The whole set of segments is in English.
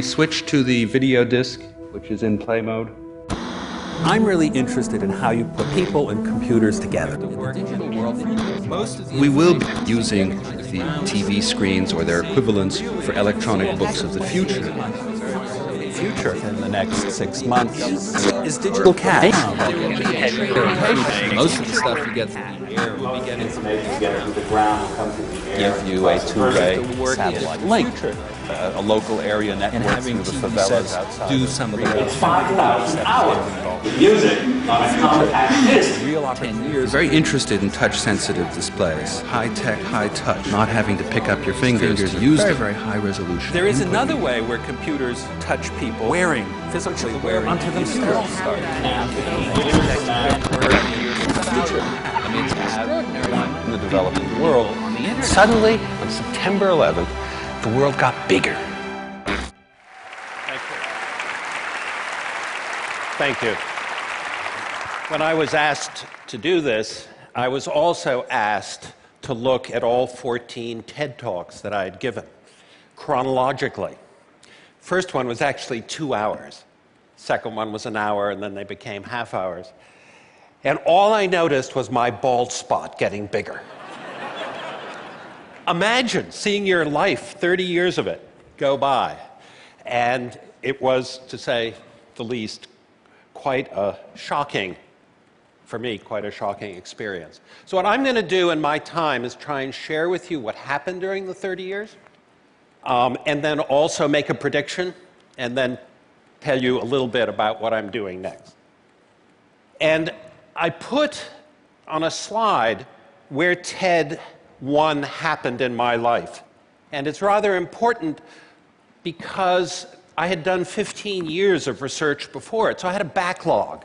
we switch to the video disc, which is in play mode? I'm really interested in how you put people and computers together. We will be using the TV screens or their equivalents for electronic books of the future. Future in the next six months is digital cash. Most of the stuff you get through the air will be getting Information get from the ground, come through the air. Give you a two-way satellite link, a, a local area network and having through the TV favelas sets do some of the work. 5,000 hours of music on a compact disc. Real opportunity. We're very interested in touch-sensitive displays. High-tech, high-touch, not having to pick up your fingers, to use very, very high resolution. There is another way where computers touch people wearing, physically wearing onto themselves. I mean, it's extraordinary. In the developing world, On the internet. Suddenly, on September 11th, the world got bigger. Thank you. When I was asked to do this, I was also asked to look at all 14 TED Talks that I had given chronologically. First one was actually two hours. Second one was an hour, and then they became half hours. And all I noticed was my bald spot getting bigger. Imagine seeing your life, 30 years of it, go by. And it was, to say the least, quite a shocking, for me, quite a shocking experience. So, what I'm going to do in my time is try and share with you what happened during the 30 years, um, and then also make a prediction, and then tell you a little bit about what I'm doing next. And I put on a slide where TED 1 happened in my life. And it's rather important because I had done 15 years of research before it, so I had a backlog.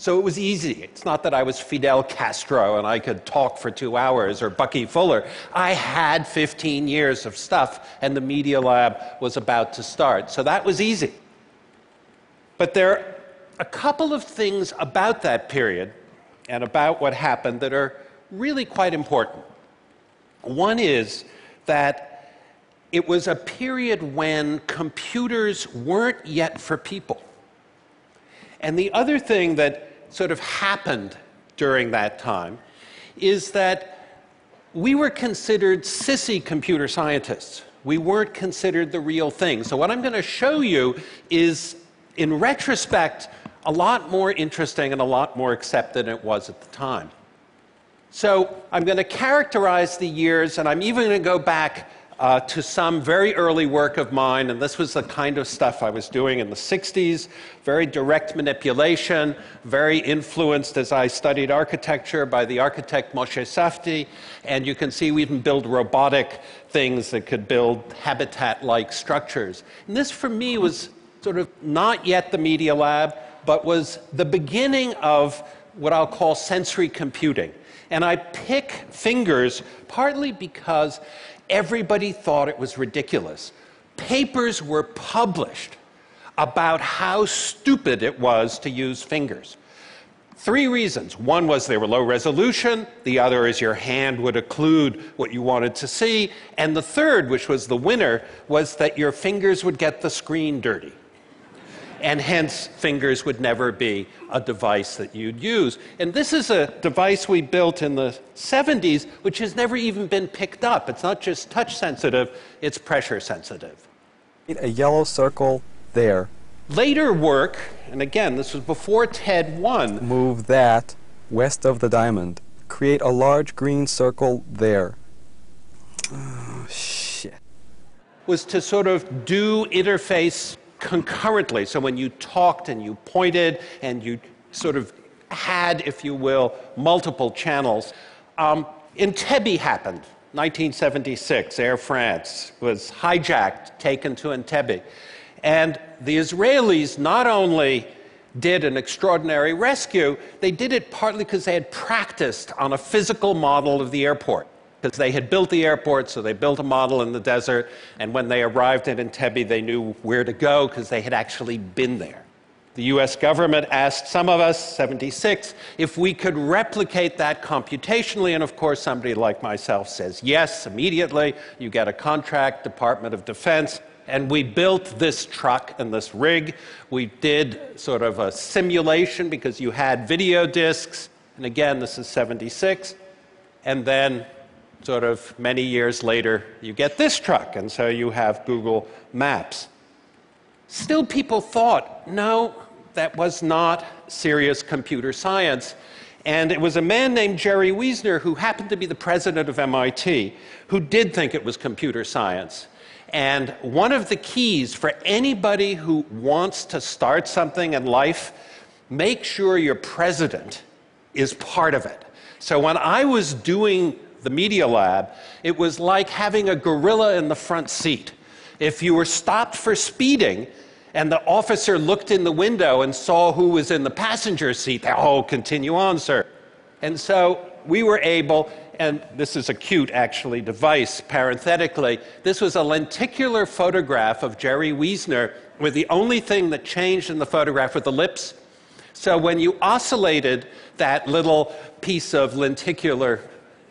So it was easy. It's not that I was Fidel Castro and I could talk for two hours or Bucky Fuller. I had 15 years of stuff, and the Media Lab was about to start. So that was easy. But there are a couple of things about that period and about what happened that are really quite important. One is that it was a period when computers weren't yet for people. And the other thing that sort of happened during that time is that we were considered sissy computer scientists. We weren't considered the real thing. So, what I'm going to show you is, in retrospect, a lot more interesting and a lot more accepted than it was at the time. So, I'm going to characterize the years, and I'm even going to go back uh, to some very early work of mine, and this was the kind of stuff I was doing in the 60s very direct manipulation, very influenced as I studied architecture by the architect Moshe Safdie. And you can see we even build robotic things that could build habitat like structures. And this, for me, was sort of not yet the Media Lab, but was the beginning of what I'll call sensory computing. And I pick fingers partly because everybody thought it was ridiculous. Papers were published about how stupid it was to use fingers. Three reasons. One was they were low resolution, the other is your hand would occlude what you wanted to see, and the third, which was the winner, was that your fingers would get the screen dirty and hence fingers would never be a device that you'd use. And this is a device we built in the 70s, which has never even been picked up. It's not just touch sensitive, it's pressure sensitive. A yellow circle there. Later work, and again, this was before TED 1, Move that west of the diamond. Create a large green circle there. Oh, shit. was to sort of do interface concurrently. So when you talked and you pointed and you sort of had, if you will, multiple channels. Um, Entebbe happened, 1976. Air France was hijacked, taken to Entebbe. And the Israelis not only did an extraordinary rescue, they did it partly because they had practiced on a physical model of the airport. Because they had built the airport, so they built a model in the desert, and when they arrived at Entebbe, they knew where to go because they had actually been there. The US government asked some of us, 76, if we could replicate that computationally, and of course, somebody like myself says yes immediately. You get a contract, Department of Defense. And we built this truck and this rig. We did sort of a simulation because you had video discs. And again, this is 76. And then, sort of many years later, you get this truck. And so you have Google Maps. Still, people thought, no, that was not serious computer science. And it was a man named Jerry Wiesner, who happened to be the president of MIT, who did think it was computer science. And one of the keys for anybody who wants to start something in life, make sure your president is part of it. So when I was doing the Media Lab, it was like having a gorilla in the front seat. If you were stopped for speeding, and the officer looked in the window and saw who was in the passenger seat. Oh, continue on, sir. And so we were able, and this is a cute, actually, device, parenthetically. This was a lenticular photograph of Jerry Wiesner, where the only thing that changed in the photograph were the lips. So when you oscillated that little piece of lenticular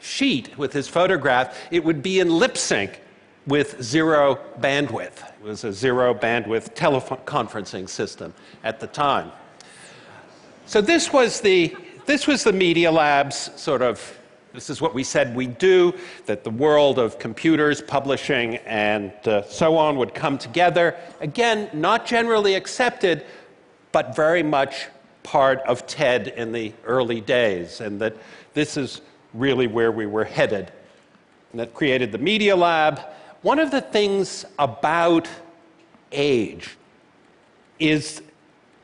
sheet with his photograph, it would be in lip sync with zero bandwidth. It was a zero bandwidth teleconferencing system at the time. So this was the this was the Media Lab's sort of this is what we said we'd do, that the world of computers, publishing, and uh, so on would come together. Again, not generally accepted, but very much part of TED in the early days, and that this is really where we were headed. And that created the Media Lab, one of the things about age is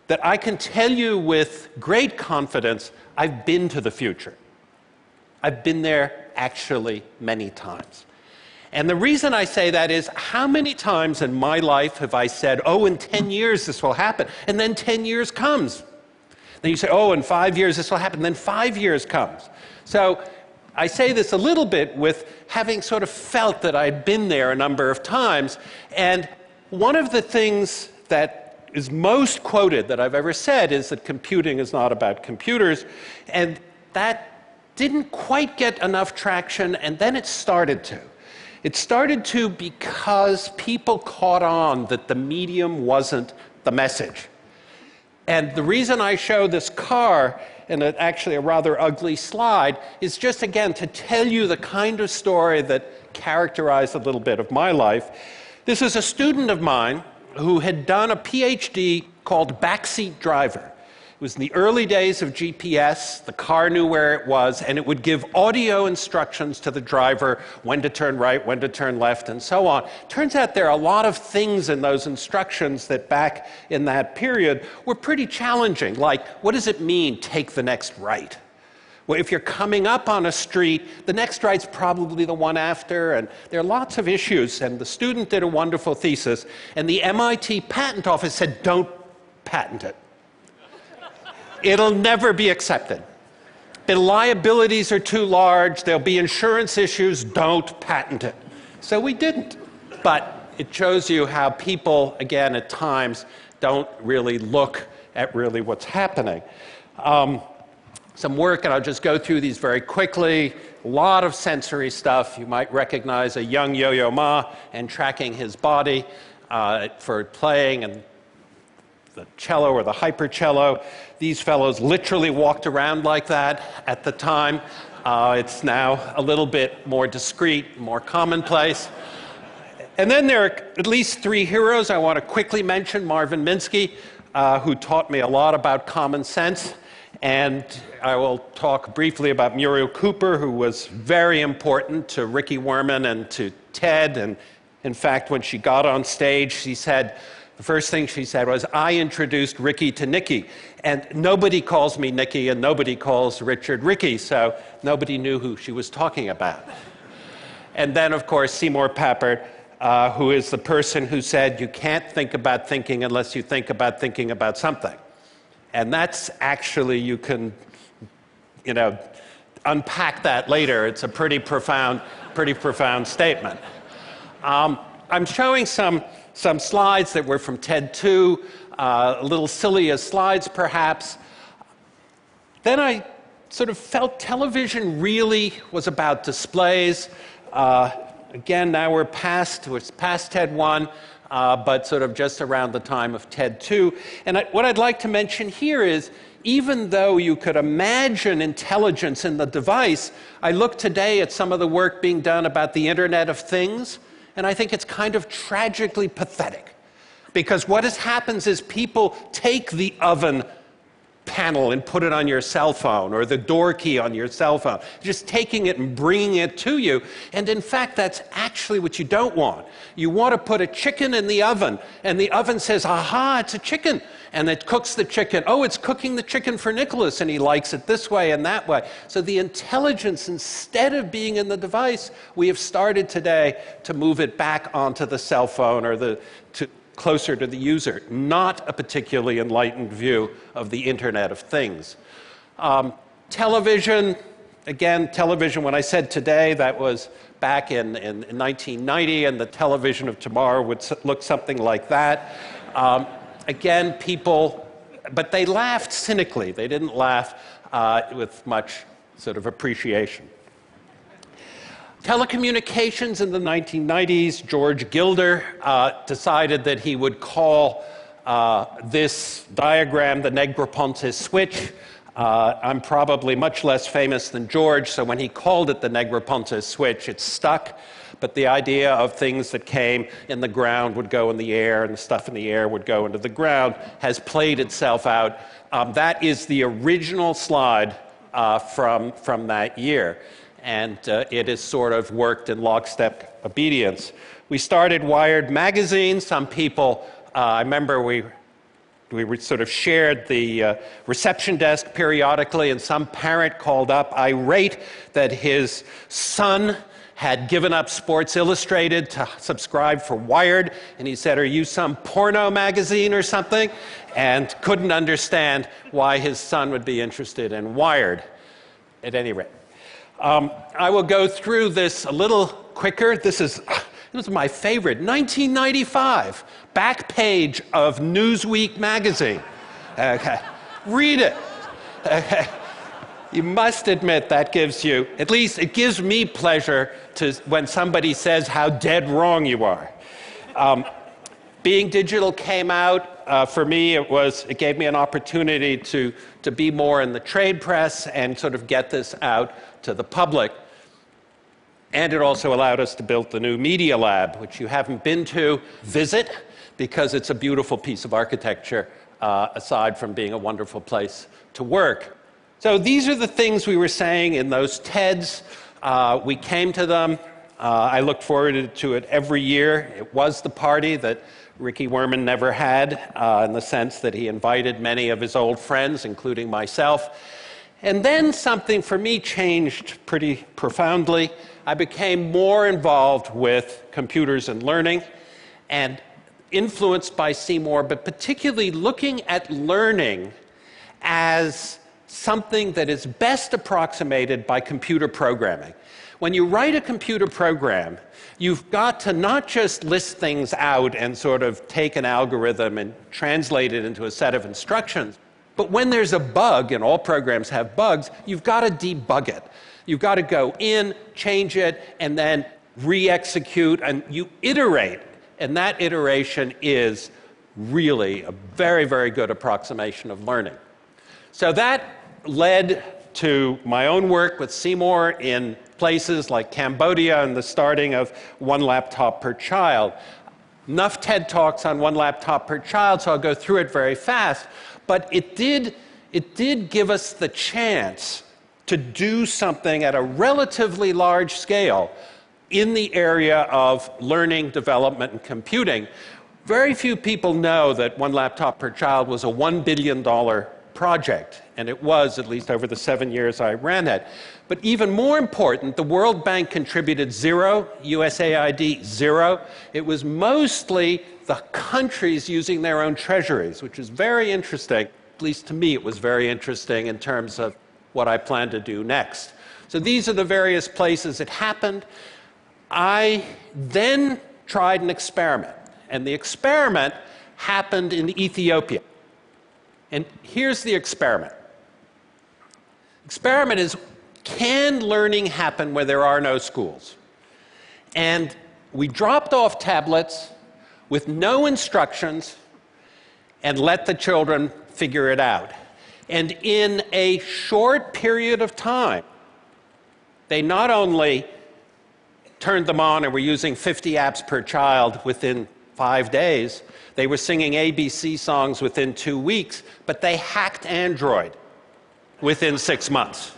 that I can tell you with great confidence I've been to the future. I've been there actually many times. And the reason I say that is how many times in my life have I said, oh, in 10 years this will happen, and then 10 years comes. Then you say, oh, in five years this will happen, then five years comes. So I say this a little bit with having sort of felt that I'd been there a number of times. And one of the things that is most quoted that I've ever said is that computing is not about computers. And that didn't quite get enough traction, and then it started to. It started to because people caught on that the medium wasn't the message. And the reason I show this car in a, actually a rather ugly slide is just again to tell you the kind of story that characterized a little bit of my life. This is a student of mine who had done a PhD called Backseat Driver. It was in the early days of GPS. The car knew where it was, and it would give audio instructions to the driver when to turn right, when to turn left, and so on. Turns out there are a lot of things in those instructions that back in that period were pretty challenging. Like, what does it mean, take the next right? Well, if you're coming up on a street, the next right's probably the one after, and there are lots of issues. And the student did a wonderful thesis, and the MIT patent office said, don't patent it. It'll never be accepted. The liabilities are too large, there'll be insurance issues, don't patent it. So we didn't. But it shows you how people, again, at times, don't really look at really what's happening. Um, some work, and I'll just go through these very quickly. A lot of sensory stuff. You might recognize a young Yo Yo Ma and tracking his body uh, for playing and the cello or the hypercello. These fellows literally walked around like that at the time. Uh, it's now a little bit more discreet, more commonplace. And then there are at least three heroes I want to quickly mention Marvin Minsky, uh, who taught me a lot about common sense. And I will talk briefly about Muriel Cooper, who was very important to Ricky Wurman and to Ted. And in fact, when she got on stage, she said, the first thing she said was, I introduced Ricky to Nikki, And nobody calls me Nikki and nobody calls Richard Ricky, so nobody knew who she was talking about. And then, of course, Seymour Papert, uh, who is the person who said, You can't think about thinking unless you think about thinking about something. And that's actually, you can, you know, unpack that later. It's a pretty profound, pretty profound statement. Um, I'm showing some some slides that were from TED 2, uh, a little silly as slides perhaps. Then I sort of felt television really was about displays. Uh, again, now we're past, it's past TED 1. uh, but sort of just around the time of TED 2. And I, what I'd like to mention here is even though you could imagine intelligence in the device, I look today at some of the work being done about the Internet of Things, and I think it's kind of tragically pathetic. Because what has happens is people take the oven panel and put it on your cell phone or the door key on your cell phone, just taking it and bringing it to you. And in fact, that's actually what you don't want. You want to put a chicken in the oven, and the oven says, aha, it's a chicken. And it cooks the chicken. Oh, it's cooking the chicken for Nicholas, and he likes it this way and that way. So the intelligence, instead of being in the device, we have started today to move it back onto the cell phone or the, to, closer to the user, not a particularly enlightened view of the Internet of Things. Um, television, again, television, when I said today, that was back in, in, in 1990, and the television of tomorrow would look something like that. Um, again, people, but they laughed cynically. They didn't laugh uh, with much sort of appreciation. Telecommunications in the 1990s, George Gilder uh, decided that he would call uh, this diagram the Negroponte switch. Uh, I'm probably much less famous than George, so when he called it the Negroponte switch, it stuck. But the idea of things that came in the ground would go in the air, and the stuff in the air would go into the ground has played itself out. Um, that is the original slide uh, from, from that year and uh, it has sort of worked in lockstep obedience. We started Wired magazine. Some people, uh, I remember we we sort of shared the uh, reception desk periodically, and some parent called up irate that his son had given up Sports Illustrated to subscribe for Wired, and he said, Are you some porno magazine or something? And couldn't understand why his son would be interested in Wired, at any rate. Um, I will go through this a little quicker. This is, this is my favorite 1995 back page of Newsweek magazine. Okay. Read it. Okay. You must admit that gives you, at least it gives me pleasure to, when somebody says how dead wrong you are. Um, being digital came out. Uh, for me, it was it gave me an opportunity to to be more in the trade press and sort of get this out to the public. And it also allowed us to build the new Media Lab, which you haven't been to, visit, because it's a beautiful piece of architecture, uh, aside from being a wonderful place to work. So these are the things we were saying in those TEDs. Uh, we came to them. Uh, I looked forward to it every year. It was the party that Ricky Wurman never had, uh, in the sense that he invited many of his old friends, including myself. And then something for me changed pretty profoundly. I became more involved with computers and learning and influenced by Seymour, but particularly looking at learning as something that is best approximated by computer programming. When you write a computer program, you've got to not just list things out and sort of take an algorithm and translate it into a set of instructions, but when there's a bug, and all programs have bugs, you've got to debug it. You've got to go in, change it, and then re execute, and you iterate. And that iteration is really a very, very good approximation of learning. So that led to my own work with Seymour in places like Cambodia and the starting of one laptop per child. Enough TED Talks on one laptop per child, so I'll go through it very fast. But it did, it did give us the chance to do something at a relatively large scale in the area of learning, development, and computing. Very few people know that one laptop per child was a $1 billion project, and it was, at least over the seven years I ran it. But even more important, the World Bank contributed zero, USAID zero. It was mostly the countries using their own treasuries, which is very interesting. At least to me, it was very interesting in terms of what I plan to do next. So these are the various places it happened. I then tried an experiment, and the experiment happened in Ethiopia. And here's the experiment. Experiment is can learning happen where there are no schools? And we dropped off tablets with no instructions and let the children figure it out. And in a short period of time, they not only turned them on and were using 50 apps per child within five days, they were singing ABC songs within two weeks, but they hacked Android within six months.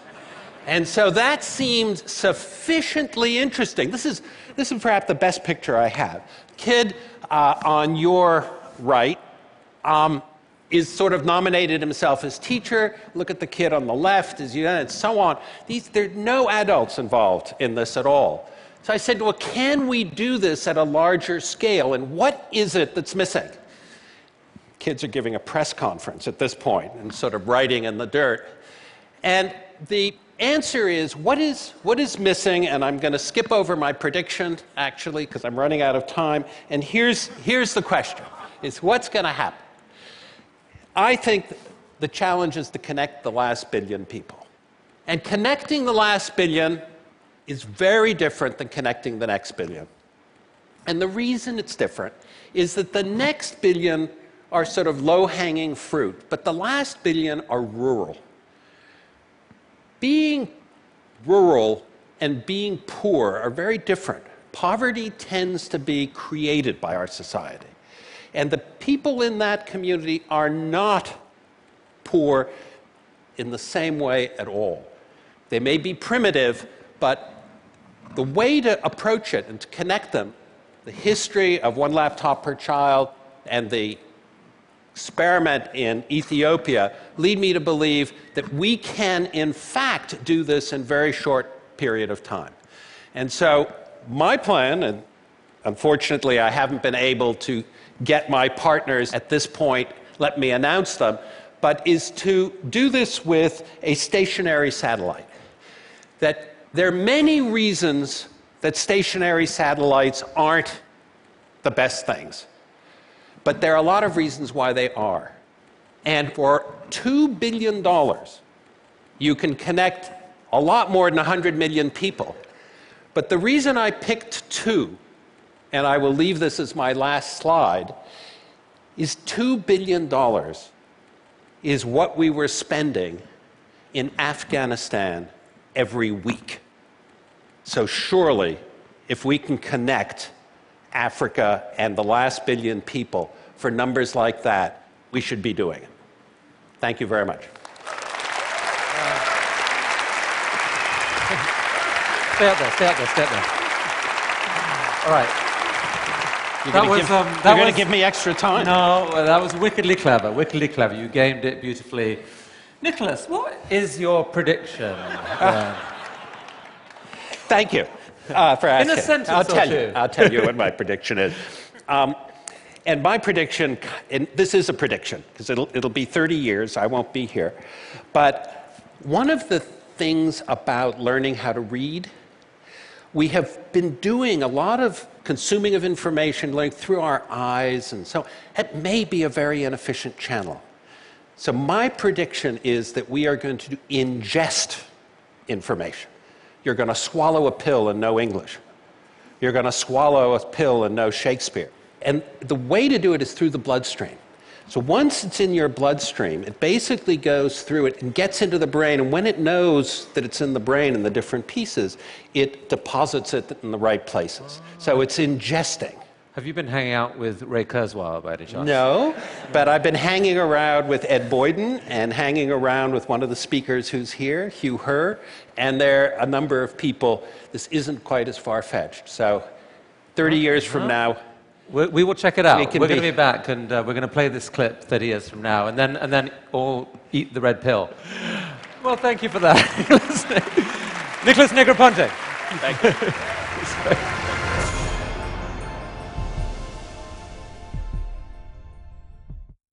And so that seemed sufficiently interesting. This is, this is perhaps the best picture I have. Kid uh, on your right um, is sort of nominated himself as teacher. Look at the kid on the left, as you and so on. These, there are no adults involved in this at all. So I said, well, can we do this at a larger scale? And what is it that's missing? Kids are giving a press conference at this point and sort of writing in the dirt. And the answer is what is, what is missing? And I'm going to skip over my prediction, actually, because I'm running out of time. And here's, here's the question is what's going to happen? I think the challenge is to connect the last billion people. And connecting the last billion is very different than connecting the next billion. And the reason it's different is that the next billion are sort of low hanging fruit, but the last billion are rural. Being rural and being poor are very different. Poverty tends to be created by our society. And the people in that community are not poor in the same way at all. They may be primitive, but the way to approach it and to connect them, the history of one laptop per child and the experiment in Ethiopia lead me to believe that we can, in fact, do this in very short period of time. And so, my plan, and unfortunately, I haven't been able to get my partners at this point, let me announce them, but is to do this with a stationary satellite. That there are many reasons that stationary satellites aren't the best things, but there are a lot of reasons why they are. And for $2 billion, you can connect a lot more than 100 million people. But the reason I picked two and I will leave this as my last slide, is $2 billion is what we were spending in Afghanistan every week. So, surely, if we can connect Africa and the last billion people for numbers like that, we should be doing it. Thank you very much. Stay up there, stay up there, stay up there. All right. You're that was, give, um, that going to give me extra time. No, that was wickedly clever, wickedly clever. You gamed it beautifully. Nicholas, what is your prediction? Thank you uh, for. In a sentence I'll tell you. I'll tell you what my prediction is. Um, and my prediction, and this is a prediction because it'll, it'll be 30 years. I won't be here. But one of the things about learning how to read, we have been doing a lot of consuming of information like through our eyes and so it may be a very inefficient channel. So my prediction is that we are going to ingest information. You're going to swallow a pill and know English. You're going to swallow a pill and know Shakespeare. And the way to do it is through the bloodstream. So once it's in your bloodstream, it basically goes through it and gets into the brain. And when it knows that it's in the brain and the different pieces, it deposits it in the right places. So it's ingesting. Have you been hanging out with Ray Kurzweil by any chance? No, but I've been hanging around with Ed Boyden and hanging around with one of the speakers who's here, Hugh Herr, and there are a number of people. This isn't quite as far fetched. So 30 years from now, we, we will check it out. We are going to be back and uh, we're going to play this clip 30 years from now and then, and then all eat the red pill. Well, thank you for that. Nicholas Negroponte. Thank you.